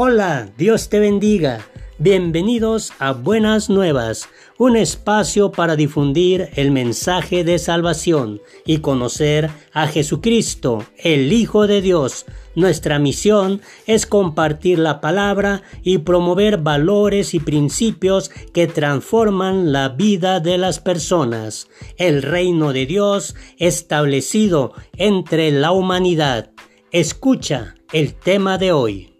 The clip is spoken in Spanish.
Hola, Dios te bendiga. Bienvenidos a Buenas Nuevas, un espacio para difundir el mensaje de salvación y conocer a Jesucristo, el Hijo de Dios. Nuestra misión es compartir la palabra y promover valores y principios que transforman la vida de las personas. El reino de Dios establecido entre la humanidad. Escucha el tema de hoy.